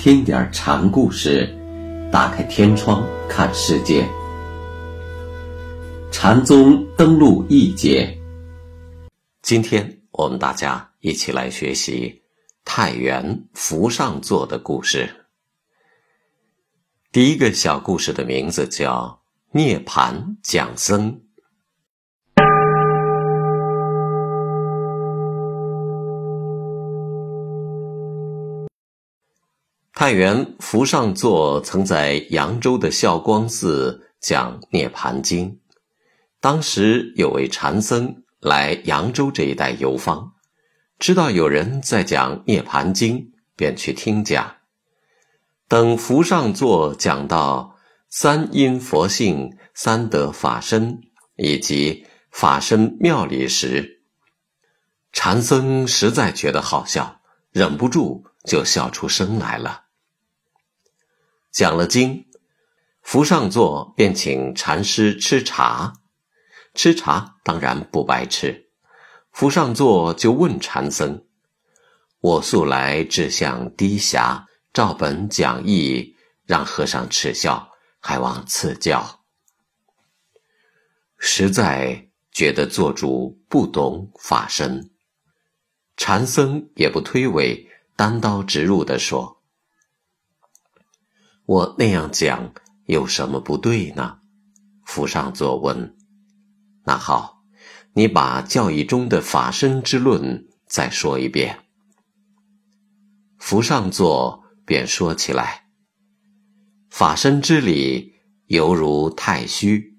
听点禅故事，打开天窗看世界。禅宗登陆一节，今天我们大家一起来学习太原福上座的故事。第一个小故事的名字叫《涅盘讲僧》。太原福上座曾在扬州的孝光寺讲《涅盘经》，当时有位禅僧来扬州这一带游方，知道有人在讲《涅盘经》，便去听讲。等福上座讲到三因佛性、三德法身以及法身妙理时，禅僧实在觉得好笑，忍不住就笑出声来了。讲了经，福上座便请禅师吃茶。吃茶当然不白吃，福上座就问禅僧：“我素来志向低狭，照本讲义，让和尚耻笑，还望赐教。”实在觉得做主不懂法身，禅僧也不推诿，单刀直入地说。我那样讲有什么不对呢？福上座问：“那好，你把教义中的法身之论再说一遍。”福上座便说起来：“法身之理，犹如太虚，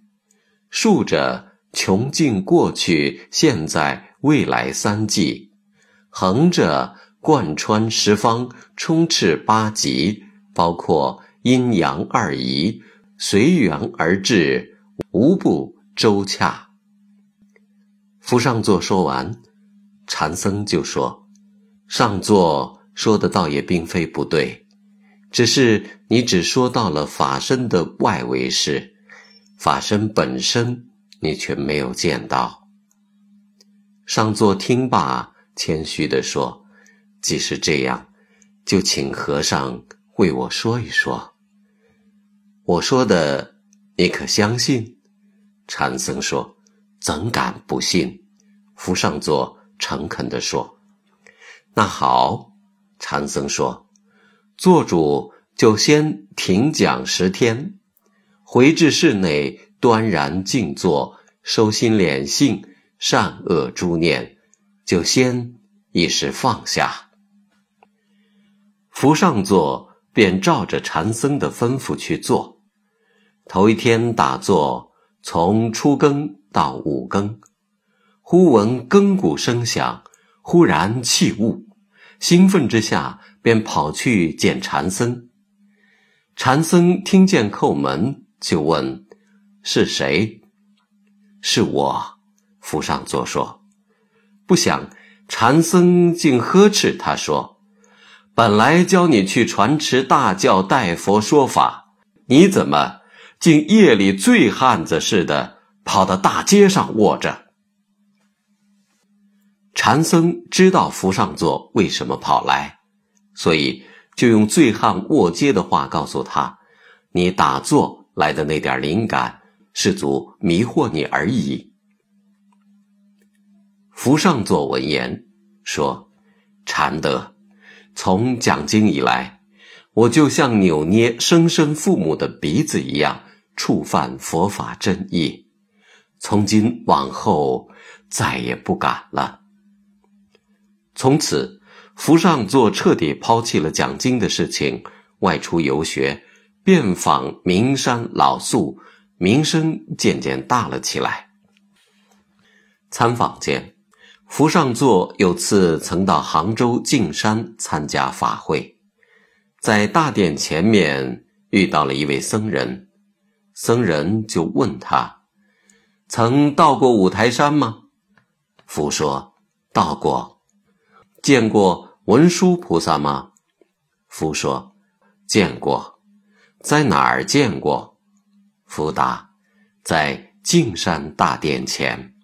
竖着穷尽过去、现在、未来三际，横着贯穿十方，充斥八极，包括。”阴阳二仪，随缘而至，无不周洽。福上座说完，禅僧就说：“上座说的倒也并非不对，只是你只说到了法身的外围事，法身本身你却没有见到。”上座听罢，谦虚地说：“既是这样，就请和尚为我说一说。”我说的，你可相信？禅僧说：“怎敢不信？”福上座诚恳地说：“那好。”禅僧说：“做主就先停讲十天，回至室内，端然静坐，收心敛性，善恶诸念，就先一时放下。”福上座便照着禅僧的吩咐去做。头一天打坐，从初更到五更，忽闻更鼓声响，忽然气悟，兴奋之下便跑去见禅僧。禅僧听见叩门，就问：“是谁？”“是我。”福上座说。不想禅僧竟呵斥他说：“本来教你去传持大教，代佛说法，你怎么？”竟夜里醉汉子似的跑到大街上卧着。禅僧知道福上座为什么跑来，所以就用醉汉卧街的话告诉他：“你打坐来的那点灵感，是足迷惑你而已。”福上座闻言说：“禅德，从讲经以来，我就像扭捏生身父母的鼻子一样。”触犯佛法真意，从今往后再也不敢了。从此，福上座彻底抛弃了讲经的事情，外出游学，遍访名山老宿，名声渐渐大了起来。参访间，福上座有次曾到杭州径山参加法会，在大殿前面遇到了一位僧人。僧人就问他：“曾到过五台山吗？”佛说：“到过。”见过文殊菩萨吗？佛说：“见过。”在哪儿见过？福答：“在净山大殿前。”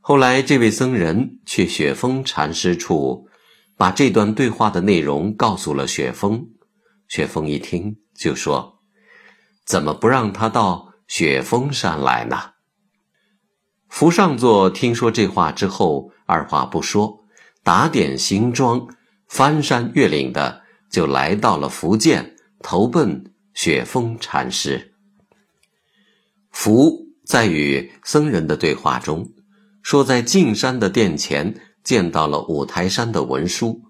后来，这位僧人去雪峰禅师处，把这段对话的内容告诉了雪峰。雪峰一听就说：“怎么不让他到雪峰山来呢？”福上座听说这话之后，二话不说，打点行装，翻山越岭的就来到了福建，投奔雪峰禅师。福在与僧人的对话中，说在径山的殿前见到了五台山的文书，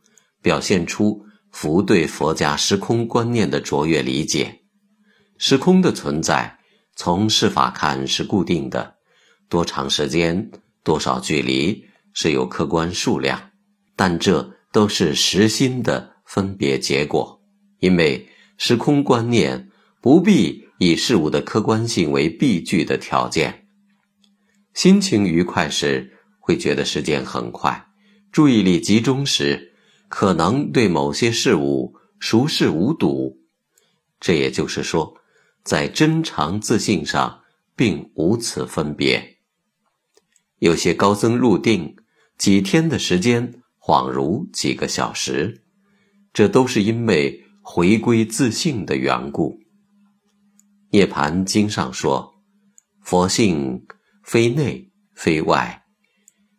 表现出福对佛家时空观念的卓越理解。时空的存在，从事法看是固定的。多长时间、多少距离是有客观数量，但这都是实心的分别结果。因为时空观念不必以事物的客观性为必具的条件。心情愉快时会觉得时间很快，注意力集中时可能对某些事物熟视无睹。这也就是说，在真常自信上并无此分别。有些高僧入定，几天的时间恍如几个小时，这都是因为回归自性的缘故。涅盘经上说：“佛性非内非外，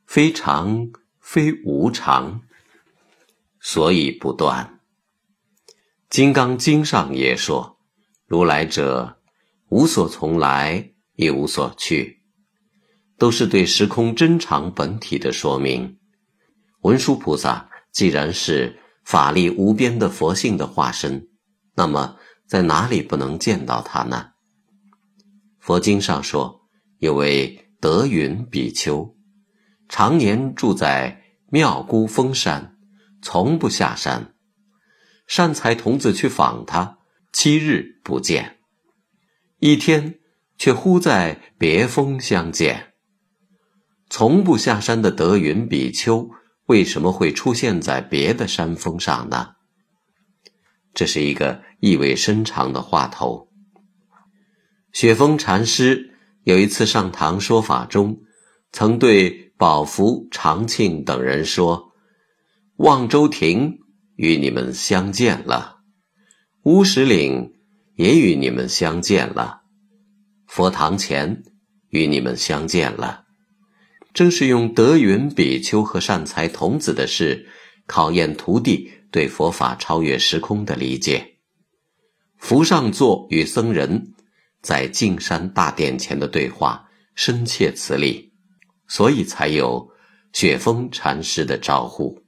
非常非无常，所以不断。”金刚经上也说：“如来者，无所从来，也无所去。”都是对时空真常本体的说明。文殊菩萨既然是法力无边的佛性的化身，那么在哪里不能见到他呢？佛经上说，有位德云比丘，常年住在妙姑峰山，从不下山。善财童子去访他，七日不见，一天却忽在别峰相见。从不下山的德云比丘，为什么会出现在别的山峰上呢？这是一个意味深长的话头。雪峰禅师有一次上堂说法中，曾对宝福、长庆等人说：“望州亭与你们相见了，乌石岭也与你们相见了，佛堂前与你们相见了。”正是用德云比丘和善财童子的事，考验徒弟对佛法超越时空的理解。福上座与僧人在径山大殿前的对话深切此理，所以才有雪峰禅师的招呼。